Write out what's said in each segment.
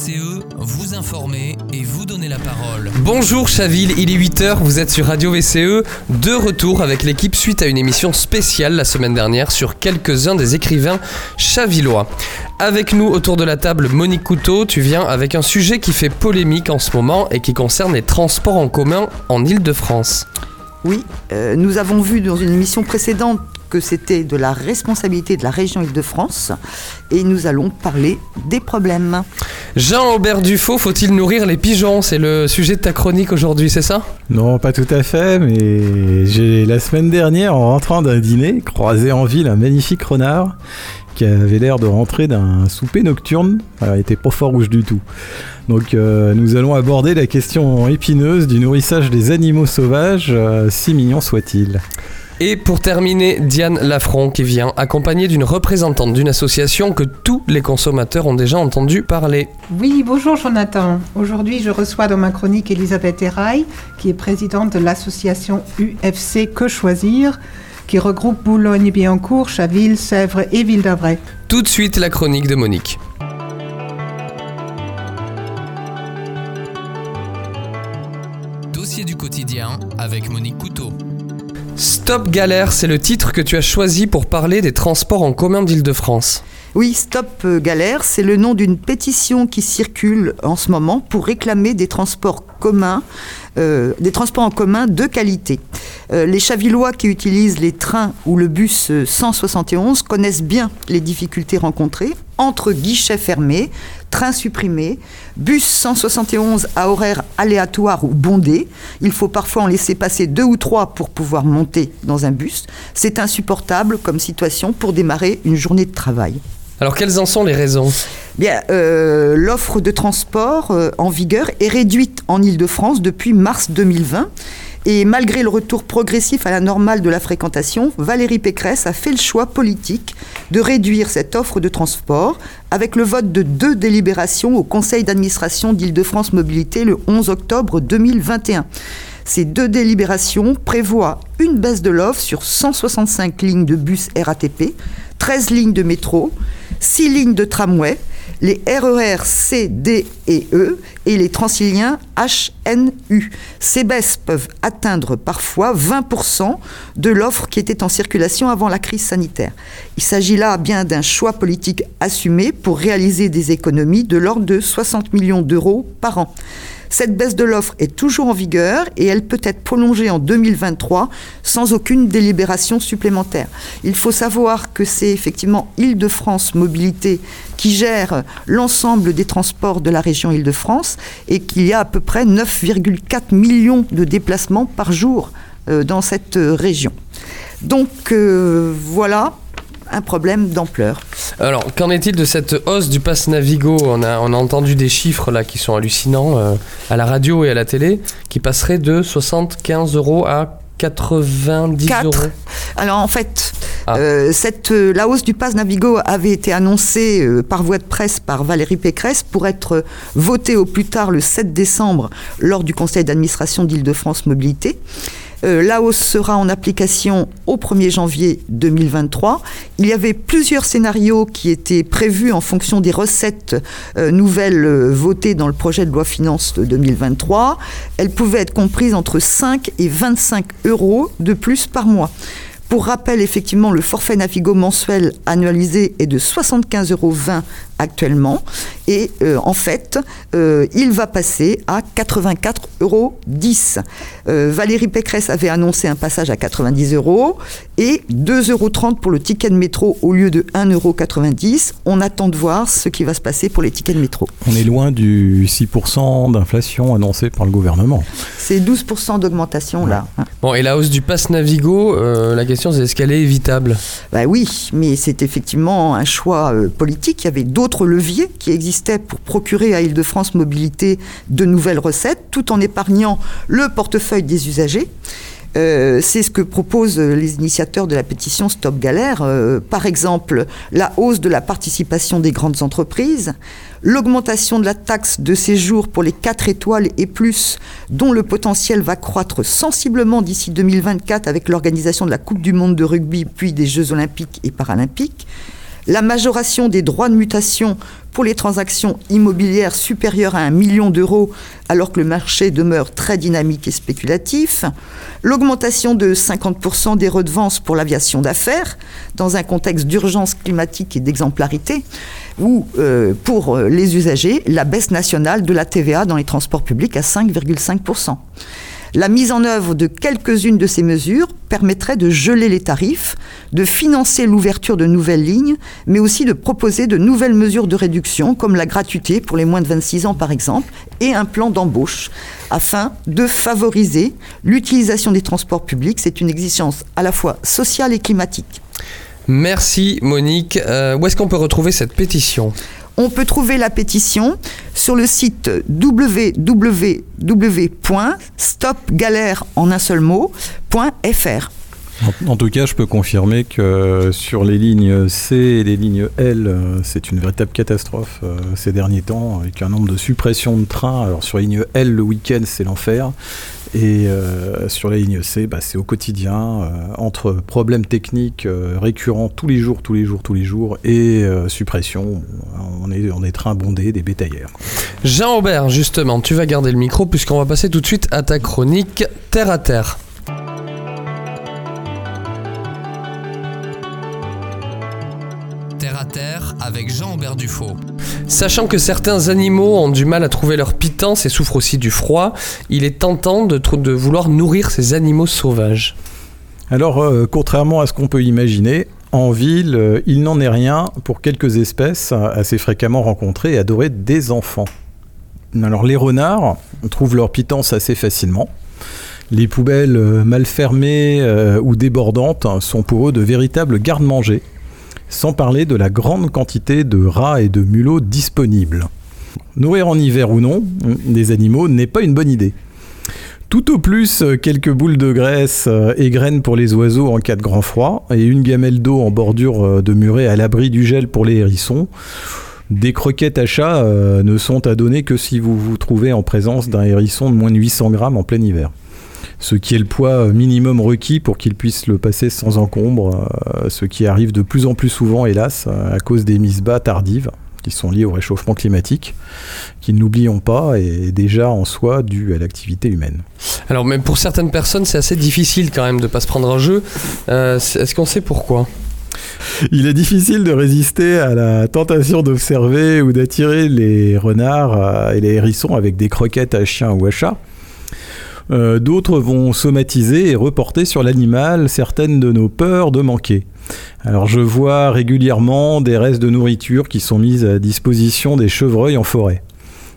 VCE, vous informer et vous donner la parole. Bonjour Chaville, il est 8h, vous êtes sur Radio VCE, de retour avec l'équipe suite à une émission spéciale la semaine dernière sur quelques-uns des écrivains chavillois. Avec nous autour de la table, Monique Couteau, tu viens avec un sujet qui fait polémique en ce moment et qui concerne les transports en commun en Ile-de-France. Oui, euh, nous avons vu dans une émission précédente que c'était de la responsabilité de la région Île-de-France et nous allons parler des problèmes. Jean-Aubert Dufaux, faut-il nourrir les pigeons? C'est le sujet de ta chronique aujourd'hui, c'est ça? Non, pas tout à fait, mais j'ai la semaine dernière, en rentrant d'un dîner, croisé en ville un magnifique renard qui avait l'air de rentrer d'un souper nocturne. il était pas fort rouge du tout. Donc euh, nous allons aborder la question épineuse du nourrissage des animaux sauvages, euh, si mignons soient-ils. Et pour terminer, Diane Lafron qui vient accompagnée d'une représentante d'une association que tous les consommateurs ont déjà entendu parler. Oui, bonjour Jonathan. Aujourd'hui, je reçois dans ma chronique Elisabeth Eraille, qui est présidente de l'association UFC Que Choisir, qui regroupe Boulogne-Billancourt, Chaville, Sèvres et Ville d'Avray. Tout de suite, la chronique de Monique. Dossier du quotidien avec Monique Couteau. Stop Galère, c'est le titre que tu as choisi pour parler des transports en commun d'Île-de-France. Oui, Stop Galère, c'est le nom d'une pétition qui circule en ce moment pour réclamer des transports communs, euh, des transports en commun de qualité. Euh, les Chavillois qui utilisent les trains ou le bus 171 connaissent bien les difficultés rencontrées entre guichets fermés, trains supprimés, bus 171 à horaire aléatoire ou bondé. Il faut parfois en laisser passer deux ou trois pour pouvoir monter dans un bus. C'est insupportable comme situation pour démarrer une journée de travail. Alors quelles en sont les raisons? Bien, euh, l'offre de transport euh, en vigueur est réduite en Ile-de-France depuis mars 2020 et malgré le retour progressif à la normale de la fréquentation, Valérie Pécresse a fait le choix politique de réduire cette offre de transport avec le vote de deux délibérations au Conseil d'administration d'Île-de-France Mobilité le 11 octobre 2021. Ces deux délibérations prévoient une baisse de l'offre sur 165 lignes de bus RATP, 13 lignes de métro, 6 lignes de tramway, les RER e C, D et E et les transiliens HNU. Ces baisses peuvent atteindre parfois 20% de l'offre qui était en circulation avant la crise sanitaire. Il s'agit là bien d'un choix politique assumé pour réaliser des économies de l'ordre de 60 millions d'euros par an. Cette baisse de l'offre est toujours en vigueur et elle peut être prolongée en 2023 sans aucune délibération supplémentaire. Il faut savoir que c'est effectivement Île-de-France Mobilité qui gère l'ensemble des transports de la région Île-de-France et qu'il y a à peu près 9,4 millions de déplacements par jour euh, dans cette région. Donc euh, voilà un problème d'ampleur. Alors, qu'en est-il de cette hausse du pass Navigo on a, on a entendu des chiffres là qui sont hallucinants euh, à la radio et à la télé, qui passeraient de 75 euros à 90 euros. Alors en fait, ah. euh, cette, euh, la hausse du pass Navigo avait été annoncée par voie de presse par Valérie Pécresse pour être votée au plus tard le 7 décembre lors du conseil d'administration d'Île-de-France Mobilité. Euh, la hausse sera en application au 1er janvier 2023. Il y avait plusieurs scénarios qui étaient prévus en fonction des recettes euh, nouvelles euh, votées dans le projet de loi finance de 2023. Elles pouvaient être comprises entre 5 et 25 euros de plus par mois. Pour rappel, effectivement, le forfait Navigo mensuel annualisé est de 75,20 euros actuellement. Et euh, en fait, euh, il va passer à 84,10 euros. Euh, Valérie Pécresse avait annoncé un passage à 90 euros et 2,30 euros pour le ticket de métro au lieu de 1,90 euros. On attend de voir ce qui va se passer pour les tickets de métro. On est loin du 6% d'inflation annoncé par le gouvernement. C'est 12% d'augmentation là. Bon, et la hausse du pass Navigo, la question c'est est-ce qu'elle est évitable? Bah oui, mais c'est effectivement un choix politique. Il y avait d'autres leviers qui existaient pour procurer à Île-de-France Mobilité de nouvelles recettes, tout en épargnant le portefeuille des usagers. Euh, c'est ce que proposent les initiateurs de la pétition Stop Galère. Euh, par exemple, la hausse de la participation des grandes entreprises, l'augmentation de la taxe de séjour pour les 4 étoiles et plus, dont le potentiel va croître sensiblement d'ici 2024 avec l'organisation de la Coupe du Monde de rugby puis des Jeux olympiques et paralympiques, la majoration des droits de mutation pour les transactions immobilières supérieures à un million d'euros alors que le marché demeure très dynamique et spéculatif, l'augmentation de 50% des redevances pour l'aviation d'affaires dans un contexte d'urgence climatique et d'exemplarité, ou euh, pour euh, les usagers, la baisse nationale de la TVA dans les transports publics à 5,5%. La mise en œuvre de quelques-unes de ces mesures permettrait de geler les tarifs, de financer l'ouverture de nouvelles lignes, mais aussi de proposer de nouvelles mesures de réduction, comme la gratuité pour les moins de 26 ans par exemple, et un plan d'embauche, afin de favoriser l'utilisation des transports publics. C'est une exigence à la fois sociale et climatique. Merci Monique. Euh, où est-ce qu'on peut retrouver cette pétition? On peut trouver la pétition sur le site www.stopgalère en tout cas, je peux confirmer que sur les lignes C et les lignes L, euh, c'est une véritable catastrophe euh, ces derniers temps, avec un nombre de suppressions de trains. Alors sur la ligne L, le week-end, c'est l'enfer. Et euh, sur la ligne C, bah, c'est au quotidien, entre problèmes techniques récurrents tous les jours, tous les jours, tous les jours, et suppression, on est, on est train bondé des bétaillères. Jean Aubert, justement, tu vas garder le micro puisqu'on va passer tout de suite à ta chronique Terre à Terre. Avec Jean-Aubert Dufaux. Sachant que certains animaux ont du mal à trouver leur pitance et souffrent aussi du froid, il est tentant de, de vouloir nourrir ces animaux sauvages. Alors, euh, contrairement à ce qu'on peut imaginer, en ville, euh, il n'en est rien pour quelques espèces assez fréquemment rencontrées et adorées des enfants. Alors, les renards trouvent leur pitance assez facilement. Les poubelles euh, mal fermées ou débordantes sont pour eux de véritables gardes-manger sans parler de la grande quantité de rats et de mulots disponibles. Nourrir en hiver ou non des animaux n'est pas une bonne idée. Tout au plus, quelques boules de graisse et graines pour les oiseaux en cas de grand froid, et une gamelle d'eau en bordure de muret à l'abri du gel pour les hérissons. Des croquettes à chat euh, ne sont à donner que si vous vous trouvez en présence d'un hérisson de moins de 800 grammes en plein hiver ce qui est le poids minimum requis pour qu'il puisse le passer sans encombre, euh, ce qui arrive de plus en plus souvent, hélas, à cause des mises bas tardives qui sont liées au réchauffement climatique, qui, n'oublions pas, est déjà en soi dû à l'activité humaine. Alors même pour certaines personnes, c'est assez difficile quand même de ne pas se prendre en jeu. Euh, est-ce qu'on sait pourquoi? Il est difficile de résister à la tentation d'observer ou d'attirer les renards euh, et les hérissons avec des croquettes à chien ou à chat. Euh, d'autres vont somatiser et reporter sur l'animal certaines de nos peurs de manquer. Alors je vois régulièrement des restes de nourriture qui sont mises à disposition des chevreuils en forêt.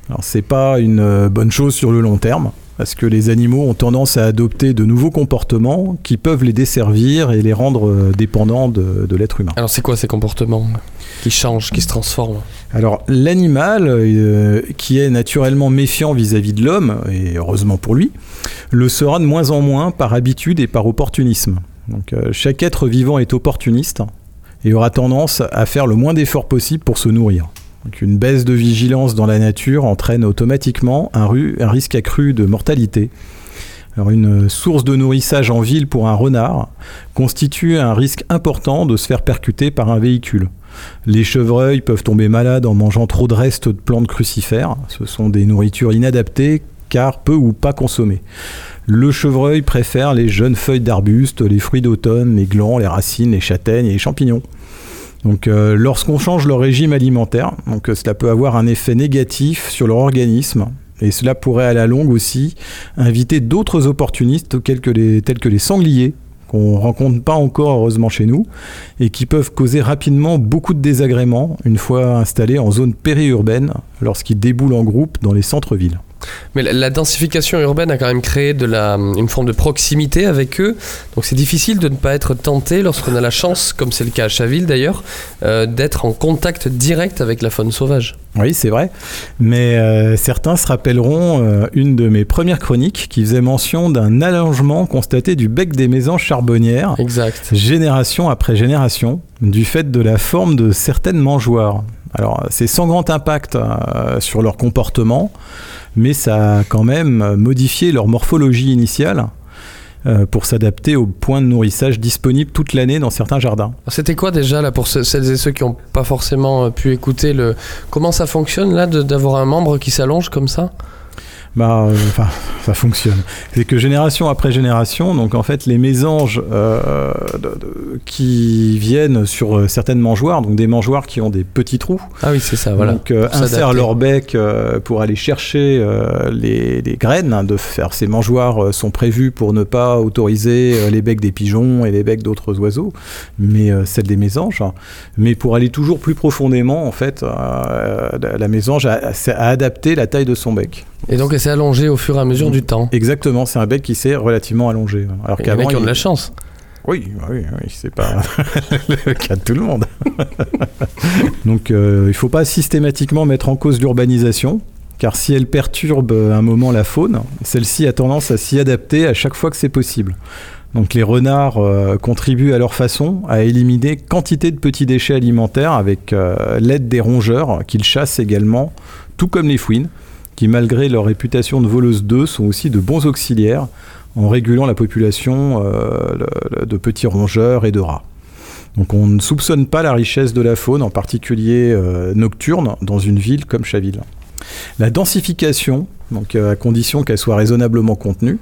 Alors c'est pas une euh, bonne chose sur le long terme parce que les animaux ont tendance à adopter de nouveaux comportements qui peuvent les desservir et les rendre euh, dépendants de, l'être humain. Alors c'est quoi ces comportements qui changent, qui se transforment? Alors l'animal, euh, qui est naturellement méfiant vis-à-vis de l'homme, et heureusement pour lui, le sera de moins en moins par habitude et par opportunisme. Donc euh, chaque être vivant est opportuniste et aura tendance à faire le moins d'efforts possible pour se nourrir une baisse de vigilance dans la nature entraîne automatiquement un, risque accru de mortalité. une source de nourrissage en ville pour un renard constitue un risque important de se faire percuter par un véhicule. Les chevreuils peuvent tomber malades en mangeant trop de restes de plantes crucifères. Ce sont des nourritures inadaptées car peu ou pas consommées. Le chevreuil préfère les jeunes feuilles d'arbustes, les fruits d'automne, les glands, les racines, les châtaignes et les champignons. Donc, euh, lorsqu'on change leur régime alimentaire, euh, cela peut avoir un effet négatif sur leur organisme. Et cela pourrait à la longue aussi inviter d'autres opportunistes tels que les, tels que les sangliers, qu'on rencontre pas encore heureusement chez nous, et qui peuvent causer rapidement beaucoup de désagréments une fois installés en zone périurbaine lorsqu'ils déboulent en groupe dans les centres-villes. Mais la, densification urbaine a quand même créé de la, une forme de proximité avec eux. Donc c'est difficile de ne pas être tenté lorsqu'on a la chance, comme c'est le cas à Chaville d'ailleurs, euh, d'être en contact direct avec la faune sauvage. Oui, c'est vrai. Mais euh, certains se rappelleront euh, une de mes premières chroniques qui faisait mention d'un allongement constaté du bec des maisons charbonnières. Exact. Génération après génération, du fait de la forme de certaines mangeoires. Alors, c'est sans grand impact sur leur comportement mais ça a quand même modifié leur morphologie initiale. euh, pour s'adapter aux points de nourrissage disponibles toute l'année dans certains jardins. C'était quoi déjà là pour ce- celles et ceux qui n'ont pas forcément euh, pu écouter le comment ça fonctionne là d'avoir un membre qui s'allonge comme ça? Bah, euh, enfin, ça fonctionne. C'est que génération après génération, donc en fait, les mésanges euh, de- de- qui viennent sur euh, certaines mangeoires, donc des mangeoires qui ont des petits trous, Ah oui c'est ça voilà. donc euh, insèrent leur bec euh, pour aller chercher euh, les, les graines. hein, de faire ces mangeoires euh, sont prévues pour ne pas autoriser les becs des pigeons et les becs d'autres oiseaux, mais euh, celles des mésanges. Mais pour aller toujours plus profondément, en fait, euh, la mésange a, a adapté la taille de son bec. Et donc elle s'est allongée au fur et à mesure du temps. Exactement, c'est un bec qui s'est relativement allongé. Alors Et les qu'avant, mecs qui ont de la chance. oui, oui, oui, c'est pas le cas de tout le monde. Donc, euh, il ne faut pas systématiquement mettre en cause l'urbanisation, car si elle perturbe un moment la faune, celle-ci a tendance à s'y adapter à chaque fois que c'est possible. Donc, les renards euh, contribuent à leur façon à éliminer quantité de petits déchets alimentaires avec euh, l'aide des rongeurs qu'ils chassent également, tout comme les fouines, malgré leur réputation de voleuses d'œufs sont aussi de bons auxiliaires en régulant la population euh, de petits rongeurs et de rats. Donc on ne soupçonne pas la richesse de la faune, en particulier euh, nocturne, dans une ville comme Chaville. La densification, euh, à condition qu'elle soit raisonnablement contenue,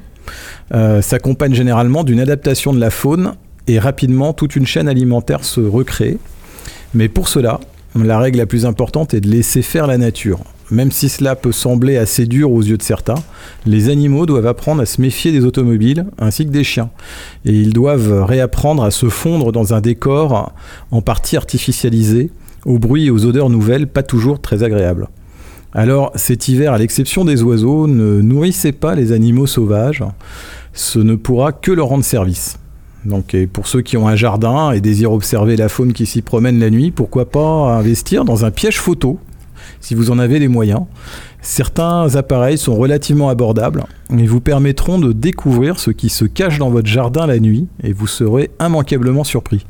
s'accompagne généralement d'une adaptation de la faune et rapidement toute une chaîne alimentaire se recrée. Mais pour cela, la règle la plus importante est de laisser faire la nature. Même si cela peut sembler assez dur aux yeux de certains, les animaux doivent apprendre à se méfier des automobiles ainsi que des chiens. Et ils doivent réapprendre à se fondre dans un décor en partie artificialisé, aux bruits et aux odeurs nouvelles pas toujours très agréables. Alors cet hiver, à l'exception des oiseaux, ne nourrissez pas les animaux sauvages, ce ne pourra que leur rendre service. Donc et pour ceux qui ont un jardin et désirent observer la faune qui s'y promène la nuit, pourquoi pas investir dans un piège photo si vous en avez les moyens. Certains appareils sont relativement abordables et vous permettront de découvrir ce qui se cache dans votre jardin la nuit et vous serez immanquablement surpris.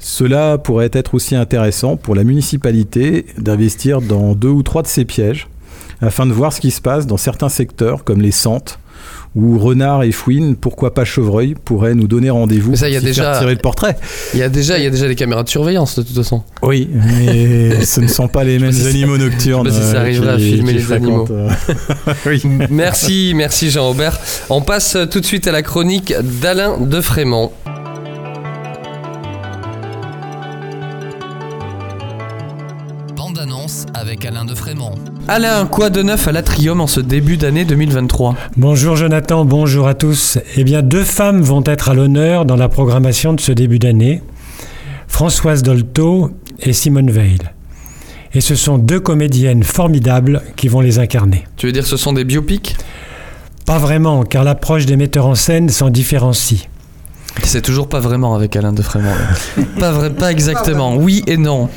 Cela pourrait être aussi intéressant pour la municipalité d'investir dans deux ou trois de ces pièges afin de voir ce qui se passe dans certains secteurs comme les Santes où renards et fouines, pourquoi pas chevreuil, pourraient nous donner rendez-vous Mais ça, il y a pour déjà- faire tirer le portrait. Il y a déjà il y a déjà des caméras de surveillance de toute façon. Oui, mais ce ne sont pas les mêmes ça- animaux nocturnes. je sais pas si ça euh, arriverait à filmer les fréquentent, euh, oui. Merci, merci Jean-Aubert. On passe tout de suite à la chronique d'Alain de Frémont. Avec Alain de Frémont. Alain, quoi de neuf à l'Atrium en ce début d'année 2023 Bonjour Jonathan, bonjour à tous. Eh bien, deux femmes vont être à l'honneur dans la programmation de ce début d'année, Françoise Dolto et Simone Veil. Et ce sont deux comédiennes formidables qui vont les incarner. Tu veux dire ce sont des biopics? Pas vraiment, car l'approche des metteurs en scène s'en différencie. C'est toujours pas vraiment avec Alain de Frémont. pas vrai, pas exactement. Oui et non.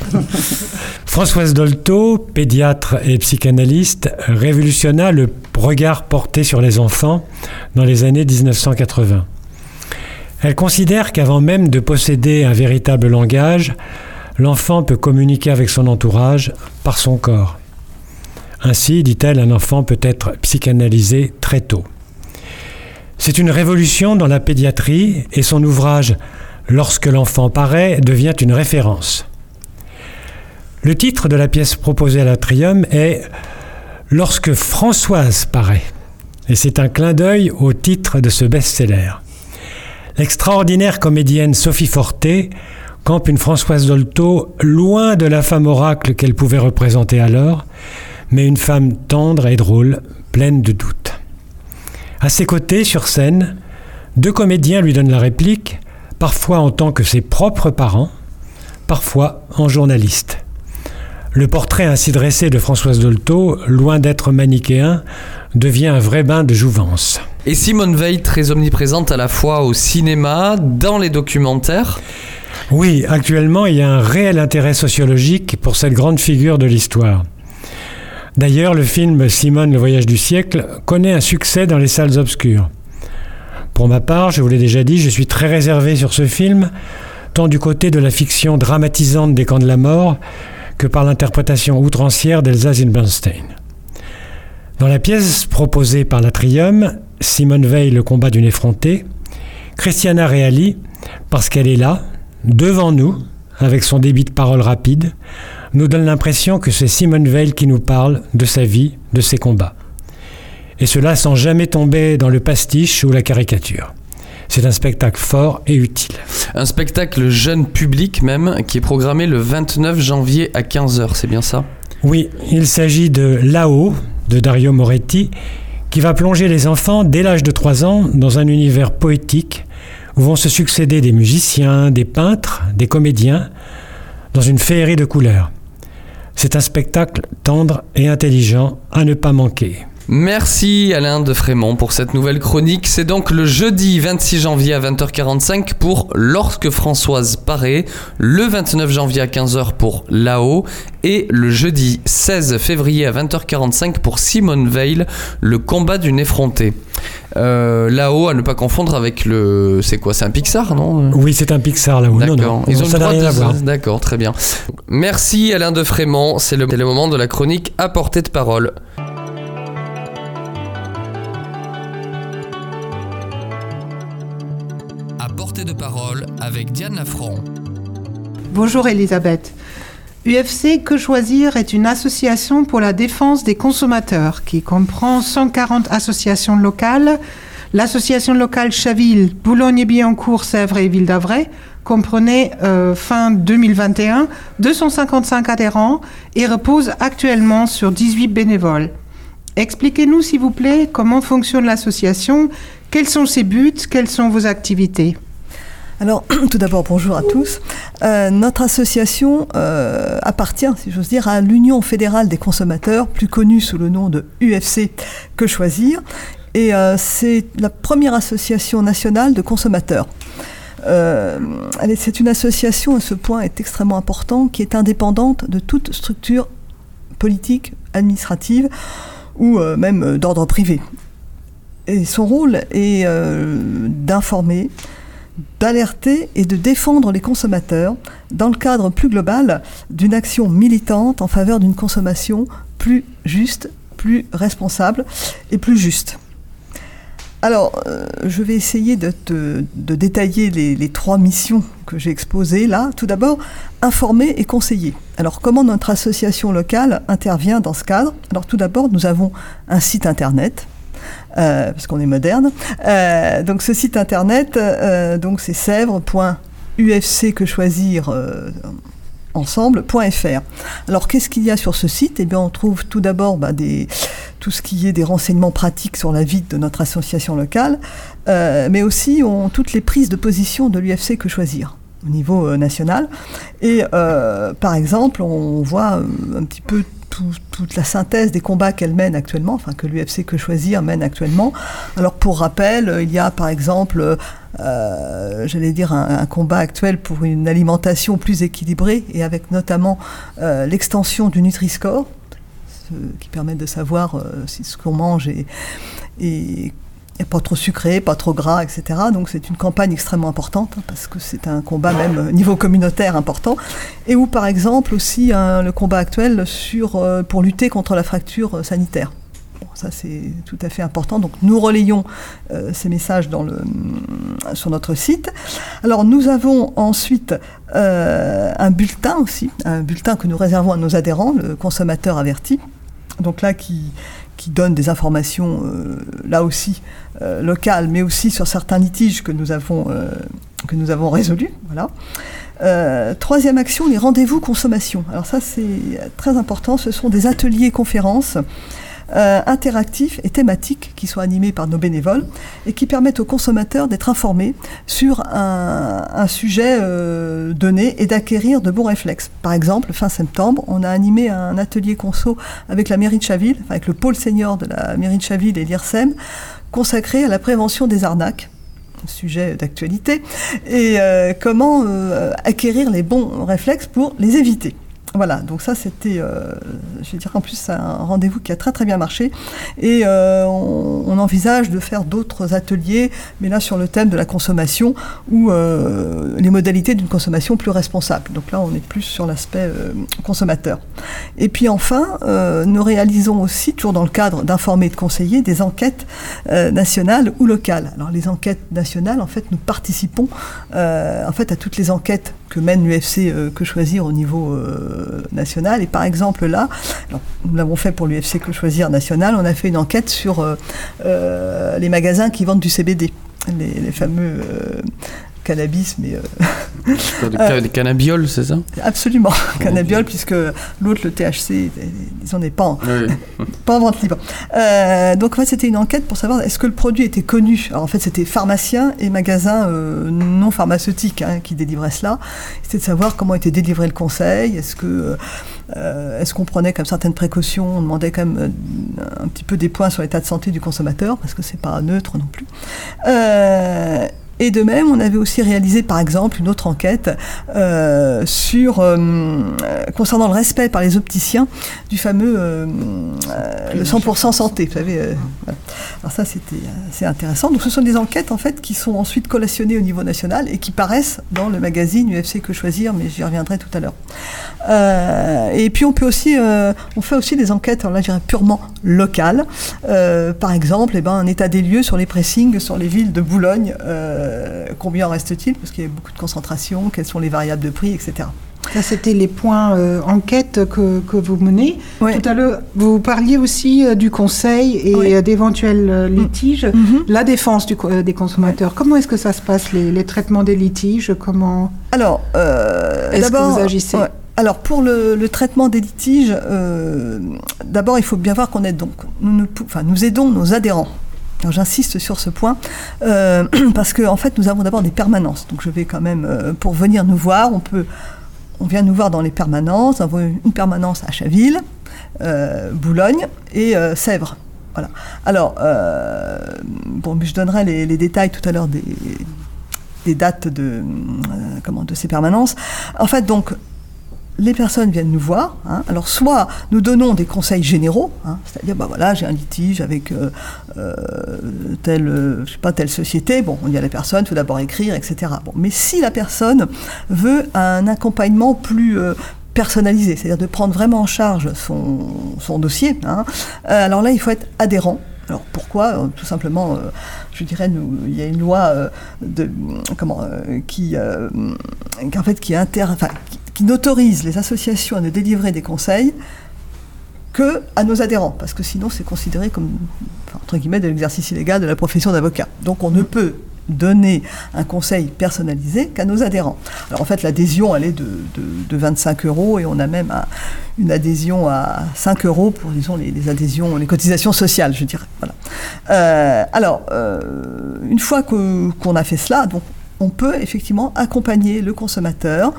Françoise Dolto, pédiatre et psychanalyste, révolutionna le regard porté sur les enfants dans les années 1980. Elle considère qu'avant même de posséder un véritable langage, l'enfant peut communiquer avec son entourage par son corps. Ainsi, dit-elle, un enfant peut être psychanalysé très tôt. C'est une révolution dans la pédiatrie et son ouvrage Lorsque l'enfant paraît devient une référence. Le titre de la pièce proposée à l'Atrium est Lorsque Françoise paraît. Et c'est un clin d'œil au titre de ce best-seller. L'extraordinaire comédienne Sophie Forté campe une Françoise Dolto loin de la femme oracle qu'elle pouvait représenter alors, mais une femme tendre et drôle, pleine de doutes. À ses côtés, sur scène, deux comédiens lui donnent la réplique, parfois en tant que ses propres parents, parfois en journaliste. Le portrait ainsi dressé de Françoise Dolto, loin d'être manichéen, devient un vrai bain de jouvence. Et Simone Veil, très omniprésente à la fois au cinéma, dans les documentaires. Oui, actuellement, il y a un réel intérêt sociologique pour cette grande figure de l'histoire. D'ailleurs, le film Simone, le voyage du siècle connaît un succès dans les salles obscures. Pour ma part, je vous l'ai déjà dit, je suis très réservé sur ce film, tant du côté de la fiction dramatisante des camps de la mort que par l'interprétation outrancière d'Elsa Zilberstein. Dans la pièce proposée par l'Atrium, Simone Veil, le combat d'une effrontée, Christiana Reali, parce qu'elle est là, devant nous, avec son débit de parole rapide, nous donne l'impression que c'est Simone Veil qui nous parle de sa vie, de ses combats. Et cela sans jamais tomber dans le pastiche ou la caricature. C'est un spectacle fort et utile. Un spectacle jeune public même qui est programmé le 29 janvier à 15h, c'est bien ça? Oui, il s'agit de Là-haut de Dario Moretti qui va plonger les enfants dès l'âge de 3 ans dans un univers poétique où vont se succéder des musiciens, des peintres, des comédiens, dans une féerie de couleurs. C'est un spectacle tendre et intelligent à ne pas manquer. Merci Alain de Frémont pour cette nouvelle chronique. C'est donc le jeudi 26 janvier à 20h45 pour Lorsque Françoise paraît, le 29 janvier à 15h pour Là-haut et le jeudi 16 février à 20h45 pour Simone Veil, le combat d'une effrontée. Euh, là-haut, à ne pas confondre avec le. C'est quoi C'est un Pixar, non? Oui, c'est un Pixar là-haut. Non, non, D'accord. Ils ont ça le droit de- voir. D'accord, très bien. Merci Alain de Frémont. C'est le, c'est le moment de la chronique à portée de parole. De parole avec Diane Lafranc. Bonjour Elisabeth. UFC Que Choisir est une association pour la défense des consommateurs qui comprend 140 associations locales. L'association locale Chaville, Boulogne-Billancourt, Sèvres et Ville d'Avray comprenait euh, fin 2021 255 adhérents et repose actuellement sur 18 bénévoles. Expliquez-nous s'il vous plaît comment fonctionne l'association, quels sont ses buts, quelles sont vos activités? Alors, tout d'abord, bonjour à tous. Euh, notre association euh, appartient, si j'ose dire, à l'Union fédérale des consommateurs, plus connue sous le nom de UFC Que Choisir. Et euh, c'est la première association nationale de consommateurs. C'est une association, et ce point est extrêmement important, qui est indépendante de toute structure politique, administrative ou même d'ordre privé. Et son rôle est d'informer, d'alerter et de défendre les consommateurs dans le cadre plus global d'une action militante en faveur d'une consommation plus juste, plus responsable et plus juste. Alors, euh, je vais essayer de, détailler les trois missions que j'ai exposées là. Tout d'abord, informer et conseiller. Alors, comment notre association locale intervient dans ce cadre? Alors, tout d'abord, nous avons un site internet euh, parce qu'on est moderne. Euh, donc ce site internet, euh, donc c'est sèvres.ufc que choisir. Alors qu'est-ce qu'il y a sur ce site? Eh bien on trouve tout d'abord bah, tout ce qui est des renseignements pratiques sur la vie de notre association locale, mais aussi toutes les prises de position de l'UFC que choisir au niveau national. Et par exemple, on voit un petit peu tout- toute la synthèse des combats qu'elle mène actuellement, enfin que l'UFC que choisir mène actuellement. Alors pour rappel, euh, il y a par exemple, euh, j'allais dire, un, combat actuel pour une alimentation plus équilibrée et avec notamment euh, l'extension du Nutri-Score, qui permet de savoir euh, si ce qu'on mange est- est pas trop sucré, pas trop gras, etc. Donc c'est une campagne extrêmement importante hein, parce que c'est un combat même euh, niveau communautaire important et où par exemple aussi hein, le combat actuel sur, euh, pour lutter contre la fracture euh, sanitaire. Ça c'est tout à fait important. Donc nous relayons ces messages sur notre site. Alors nous avons ensuite un bulletin aussi, un bulletin que nous réservons à nos adhérents, le consommateur averti. Donc là qui, qui donne des informations euh, là aussi euh, locales, mais aussi sur certains litiges que nous avons, euh, résolus. Troisième action, les rendez-vous consommation. Alors ça c'est très important, ce sont des ateliers conférences euh, interactifs et thématiques qui sont animés par nos bénévoles et qui permettent aux consommateurs d'être informés sur un, sujet euh, donné et d'acquérir de bons réflexes. Par exemple, fin septembre, on a animé un atelier conso avec la mairie de Chaville, avec le pôle senior de la mairie de Chaville et l'IRSEM, consacré à la prévention des arnaques sujet d'actualité, et euh, comment acquérir les bons réflexes pour les éviter. Voilà, donc ça c'était, euh, je dire en plus, c'est un rendez-vous qui a très très bien marché. Et euh, on, envisage de faire d'autres ateliers, mais là sur le thème de la consommation ou euh, les modalités d'une consommation plus responsable. Donc là on est plus sur l'aspect euh, consommateur. Et puis enfin, nous réalisons aussi, toujours dans le cadre d'informer et de conseiller, des enquêtes nationales ou locales. Alors les enquêtes nationales, en fait, nous participons en fait à toutes les enquêtes que mène l'UFC euh, Que Choisir au niveau euh, national. Et par exemple là, nous l'avons fait pour l'UFC Que Choisir national, on a fait une enquête sur euh, les magasins qui vendent du CBD, les, fameux cannabis, mais euh, Des ca- des cannabioles, c'est ça? Absolument cannabiol, puisque l'autre, le THC, disons, n'est pas en, pas en vente libre. Euh, donc en fait, c'était une enquête pour savoir est-ce que le produit était connu. Alors en fait, c'était pharmaciens et magasins euh, non pharmaceutiques hein, qui délivraient cela. C'était de savoir comment était délivré le conseil. Est-ce que euh, est-ce qu'on prenait comme certaines précautions On demandait quand même un petit peu des points sur l'état de santé du consommateur parce que c'est pas neutre non plus. Et de même, on avait aussi réalisé, par exemple, une autre enquête euh, sur euh, concernant le respect par les opticiens du fameux euh, le 100% santé. Vous savez. Alors ça, c'était assez intéressant. Donc, ce sont des enquêtes en fait qui sont ensuite collationnées au niveau national et qui paraissent dans le magazine UFC Que Choisir, mais j'y reviendrai tout à l'heure. Et puis, on peut aussi, on fait aussi des enquêtes, là, purement locales. Par exemple, eh ben, un état des lieux sur les pressings sur les villes de Boulogne. Combien en reste-t-il Parce qu'il y a beaucoup de concentration, quelles sont les variables de prix, etc. Ça, c'était les points euh, enquête que, que vous menez. Ouais. Tout à l'heure, vous parliez aussi euh, du conseil et euh, d'éventuels euh, litiges. Mhm. La défense du euh, des consommateurs, comment est-ce que ça se passe, les, les traitements des litiges? Comment Alors, euh, Est-ce que d'abord, vous agissez? ouais. Alors pour le, le traitement des litiges, euh, d'abord il faut bien voir qu'on aide donc, enfin, nous aidons nos adhérents. J'insiste sur ce point euh, parce qu'en en fait nous avons d'abord des permanences. Donc je vais quand même euh, pour venir nous voir, on peut, on vient nous voir dans les permanences. Nous avons une permanence à Chaville, euh, Boulogne et Sèvres. Voilà. Alors bon, je donnerai les, détails tout à l'heure des, des dates de, comment, de ces permanences. En fait, donc, les personnes viennent nous voir. hein. Alors, soit nous donnons des conseils généraux, hein, c'est-à-dire, bah voilà, j'ai un litige avec euh, euh, telle, euh, je sais pas, telle société. Bon, on dit à la personne, faut d'abord écrire, etc. Bon, mais si la personne veut un accompagnement plus personnalisé, c'est-à-dire de prendre vraiment en charge son, dossier, hein, alors là, il faut être adhérent. Alors pourquoi? Tout simplement, je dirais, nous, il y a une loi de, comment, qui, en fait, qui, inter, qui n'autorise les associations à ne délivrer des conseils que à nos adhérents, parce que sinon c'est considéré comme, entre guillemets, de l'exercice illégal de la profession d'avocat. Donc on ne peut donner un conseil personnalisé qu'à nos adhérents. Alors en fait l'adhésion elle est de, de, de 25 euros et on a même un- une adhésion à 5 euros pour disons les, adhésions, les cotisations sociales je dirais. Voilà. Euh, alors euh, une fois qu'on a fait cela, donc on peut effectivement accompagner le consommateur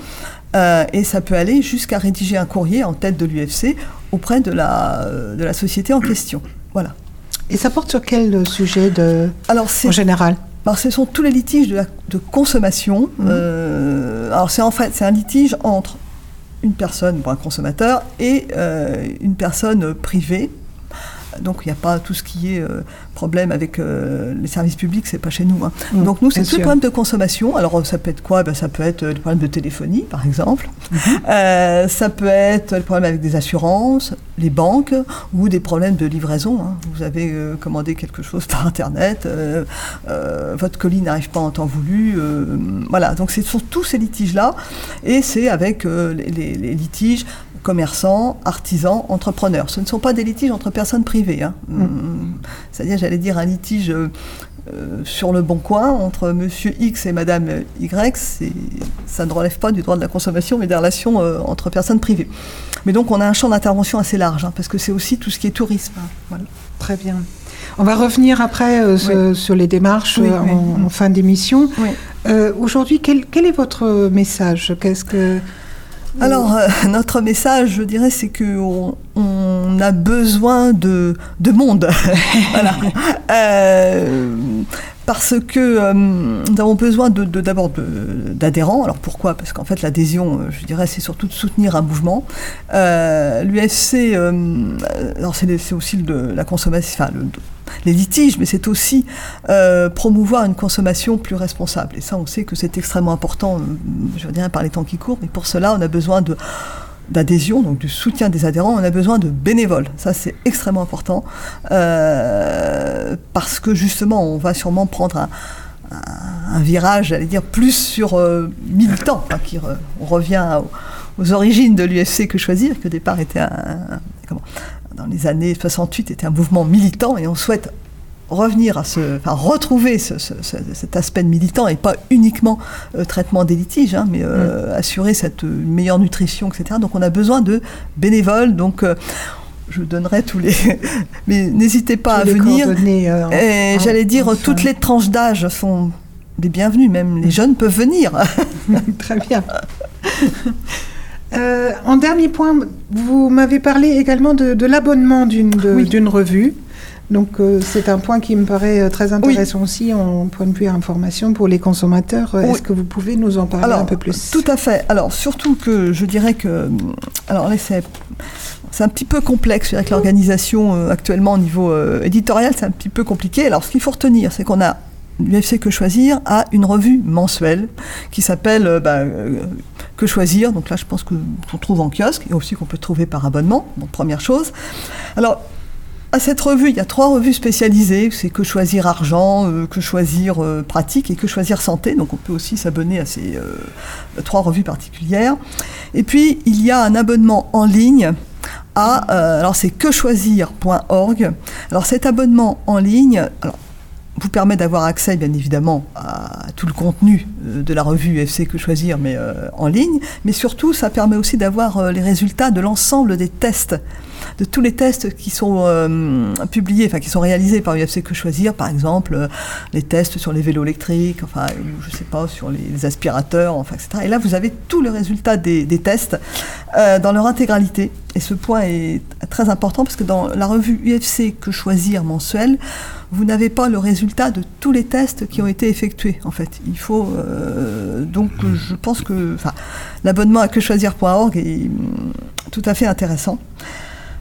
euh, et ça peut aller jusqu'à rédiger un courrier en tête de l'UFC auprès de la, euh, de la société en question. Voilà. Et ça porte sur quel sujet de, Alors en général? Alors, ce sont tous les litiges de, la- de consommation. Euh, alors, c'est en fait c'est un litige entre une personne, bon, un consommateur, et euh, une personne privée. Donc, il n'y a pas tout ce qui est euh, problème avec euh, les services publics, c'est pas chez nous. hein. Mm, Donc, nous, c'est les sûr. problèmes de consommation. Alors, euh, ça peut être quoi? Ben, Ça peut être euh, des problèmes de téléphonie, par exemple. Euh, ça peut être les problèmes avec des assurances, les banques, ou des problèmes de livraison. hein. Vous avez euh, commandé quelque chose par Internet, euh, euh, votre colis n'arrive pas en temps voulu. euh, voilà, donc ce sont tous ces litiges-là, et c'est avec euh, les, les- les litiges commerçants, artisans, entrepreneurs. Ce ne sont pas des litiges entre personnes privées. hein. Hum, C'est-à-dire, j'allais dire, un litige euh, euh, sur le bon coin entre monsieur X et madame Y, ça ne relève pas du droit de la consommation, mais des relations euh, entre personnes privées. Mais donc, on a un champ d'intervention assez large, hein, parce que c'est aussi tout ce qui est tourisme. hein. Voilà. Très bien. On va revenir après euh, ce- sur les démarches Oui, oui. en, fin d'émission. Aujourd'hui, quel, quel est votre message? Qu'est-ce que Alors, euh, notre message, je dirais, c'est qu'on on a besoin de, de monde. voilà. Euh, parce que euh, nous avons besoin de, de- d'abord de- d'adhérents. Alors pourquoi? Parce qu'en fait l'adhésion, euh, je dirais, c'est surtout de soutenir un mouvement. Euh, L'UFC, euh, c'est, aussi le- la consommation, enfin le- les litiges, mais c'est aussi euh, promouvoir une consommation plus responsable. Et ça, on sait que c'est extrêmement important, euh, je veux dire, par les temps qui courent. Mais pour cela, on a besoin de d'adhésion, donc du soutien des adhérents, on a besoin de bénévoles. Ça, c'est extrêmement important euh, parce que justement, on va sûrement prendre un, virage, j'allais dire, plus sur euh, militant. Enfin, qui re- on revient aux, origines de l'UFC que choisir, qui au départ était un, dans les années 68 était un mouvement militant et on souhaite revenir à ce, enfin retrouver ce- ce- ce- cet aspect de militant et pas uniquement euh, traitement des litiges, hein, mais euh, assurer cette euh, meilleure nutrition, etc. Donc on a besoin de bénévoles. Donc euh, je donnerai tous les, mais n'hésitez pas Tous à venir. coordonnées, Et en- j'allais dire enfin. toutes les tranches d'âge sont les bienvenues, même les jeunes peuvent venir. Très bien. En dernier point, vous m'avez parlé également de, de l'abonnement d'une Oui. d'une revue. Donc euh, c'est un point qui me paraît euh, très intéressant aussi en point de vue information pour les consommateurs. Euh, Oui. Est-ce que vous pouvez nous en parler Alors, un peu plus? Tout à fait. Alors, surtout que je dirais que. Alors là, c'est. C'est un petit peu complexe, que l'organisation euh, actuellement au niveau euh, éditorial, c'est un petit peu compliqué. Alors ce qu'il faut retenir, c'est qu'on a l'UFC Que Choisir a une revue mensuelle qui s'appelle euh, bah, euh, Que Choisir. Donc là, je pense que qu'on trouve en kiosque et aussi qu'on peut trouver par abonnement. Donc première chose. Alors à cette revue, il y a trois revues spécialisées. C'est Que Choisir Argent, euh, Que Choisir euh, Pratique et Que Choisir Santé. Donc on peut aussi s'abonner à ces euh, trois revues particulières. Et puis il y a un abonnement en ligne à, alors c'est quechoisir.org. Alors cet abonnement en ligne, vous permet d'avoir accès bien évidemment à tout le contenu de la revue UFC Que Choisir, mais en ligne. Mais surtout, ça permet aussi d'avoir les résultats de l'ensemble des tests, de tous les tests qui sont euh, publiés, enfin qui sont réalisés par UFC Que Choisir, par exemple euh, les tests sur les vélos électriques, enfin ou je sais pas sur les, les aspirateurs, enfin etc. Et là, vous avez tous les résultats des, des tests euh, dans leur intégralité. Et ce point est très important parce que dans la revue UFC Que Choisir mensuelle, vous n'avez pas le résultat de tous les tests qui ont été effectués. En fait, il faut donc je pense que l'abonnement à quechoisir.org est hum, tout à fait intéressant.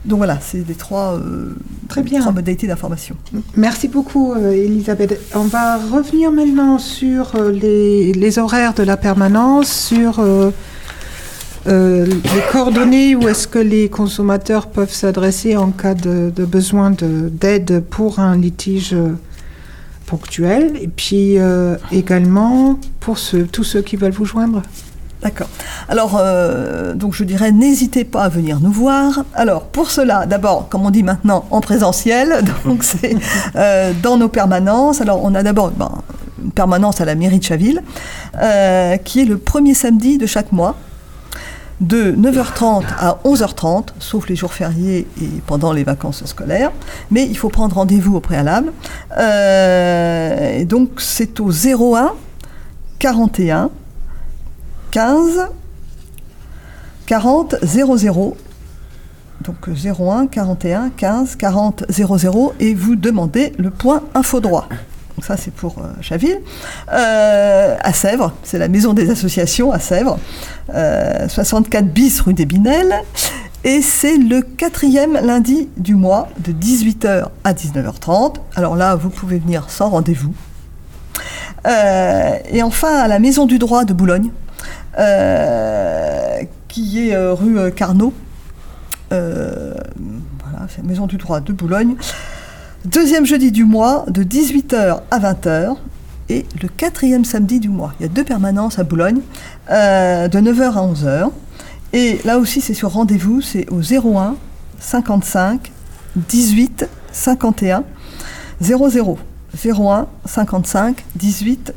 Donc voilà, c'est les trois, euh, Très bien. trois modalités d'information. Merci beaucoup, euh, Elisabeth. On va revenir maintenant sur euh, les, les horaires de la permanence, sur les coordonnées où est-ce que les consommateurs peuvent s'adresser en cas de, de besoin de- d'aide pour un litige ponctuel, et puis également pour ceux, tous ceux qui veulent vous joindre. D'accord. Alors, euh, donc je dirais, n'hésitez pas à venir nous voir. Alors, pour cela, d'abord, comme on dit maintenant, en présentiel, donc c'est euh, dans nos permanences. Alors, on a d'abord ben, une permanence à la mairie de Chaville, euh, qui est le premier samedi de chaque mois, de 9h30 à 11h30, sauf les jours fériés et pendant les vacances scolaires. Mais il faut prendre rendez-vous au préalable. Et donc, c'est au 01 41 15 40 00. Donc 01 41 15 40 00 et vous demandez le point info droit. Donc ça c'est pour euh, Chaville. Euh, à Sèvres, c'est la maison des associations à Sèvres, euh, 64 bis rue des Binelles. Et c'est le quatrième lundi du mois de 18h à 19h30. Alors là, vous pouvez venir sans rendez-vous. Euh, et enfin, à la Maison du droit de Boulogne, euh, qui est euh, rue euh, Carnot. Euh, voilà, Maison du droit de Boulogne. Deuxième jeudi du mois, de 18h à 20h. Et le quatrième samedi du mois. Il y a deux permanences à Boulogne, euh, de 9h à 11h. Et là aussi, c'est sur rendez-vous, c'est au 01 55 18 51 00. 01 55 18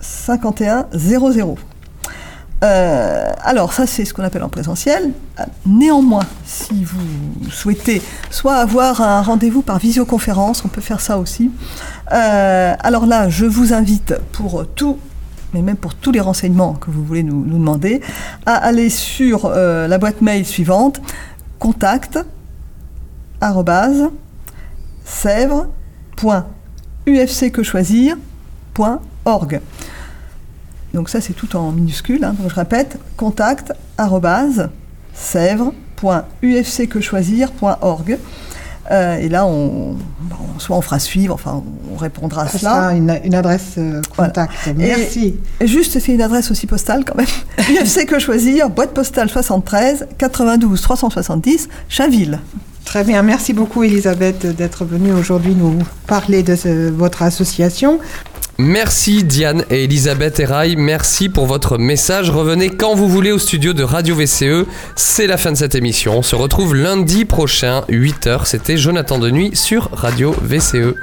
51 00. Euh, alors ça c'est ce qu'on appelle en présentiel. Euh, Néanmoins, si vous souhaitez soit avoir un rendez-vous par visioconférence, on peut faire ça aussi. Euh, alors là, je vous invite pour tout, mais même pour tous les renseignements que vous voulez nous, demander, à aller sur la boîte mail suivante contact arrobase sèvres.ufc ufcquechoisir.org. Donc ça c'est tout en minuscule, hein. donc je répète, contact sèvres.ufcquechoisir.org. Euh, et là, on, soit on fera suivre, enfin, on répondra à Ça cela. sera une, une adresse euh, Voilà. contact. Et- Merci. Et juste, c'est une adresse aussi postale quand même. UFC que choisir, boîte postale 73 92 370, Chaville. Très bien, merci beaucoup Elisabeth d'être venue aujourd'hui nous parler de ce- votre association. Merci Diane et Elisabeth Eraille, merci pour votre message. Revenez quand vous voulez au studio de Radio VCE. C'est la fin de cette émission. On se retrouve lundi prochain, 8h. C'était Jonathan Denuy sur Radio VCE.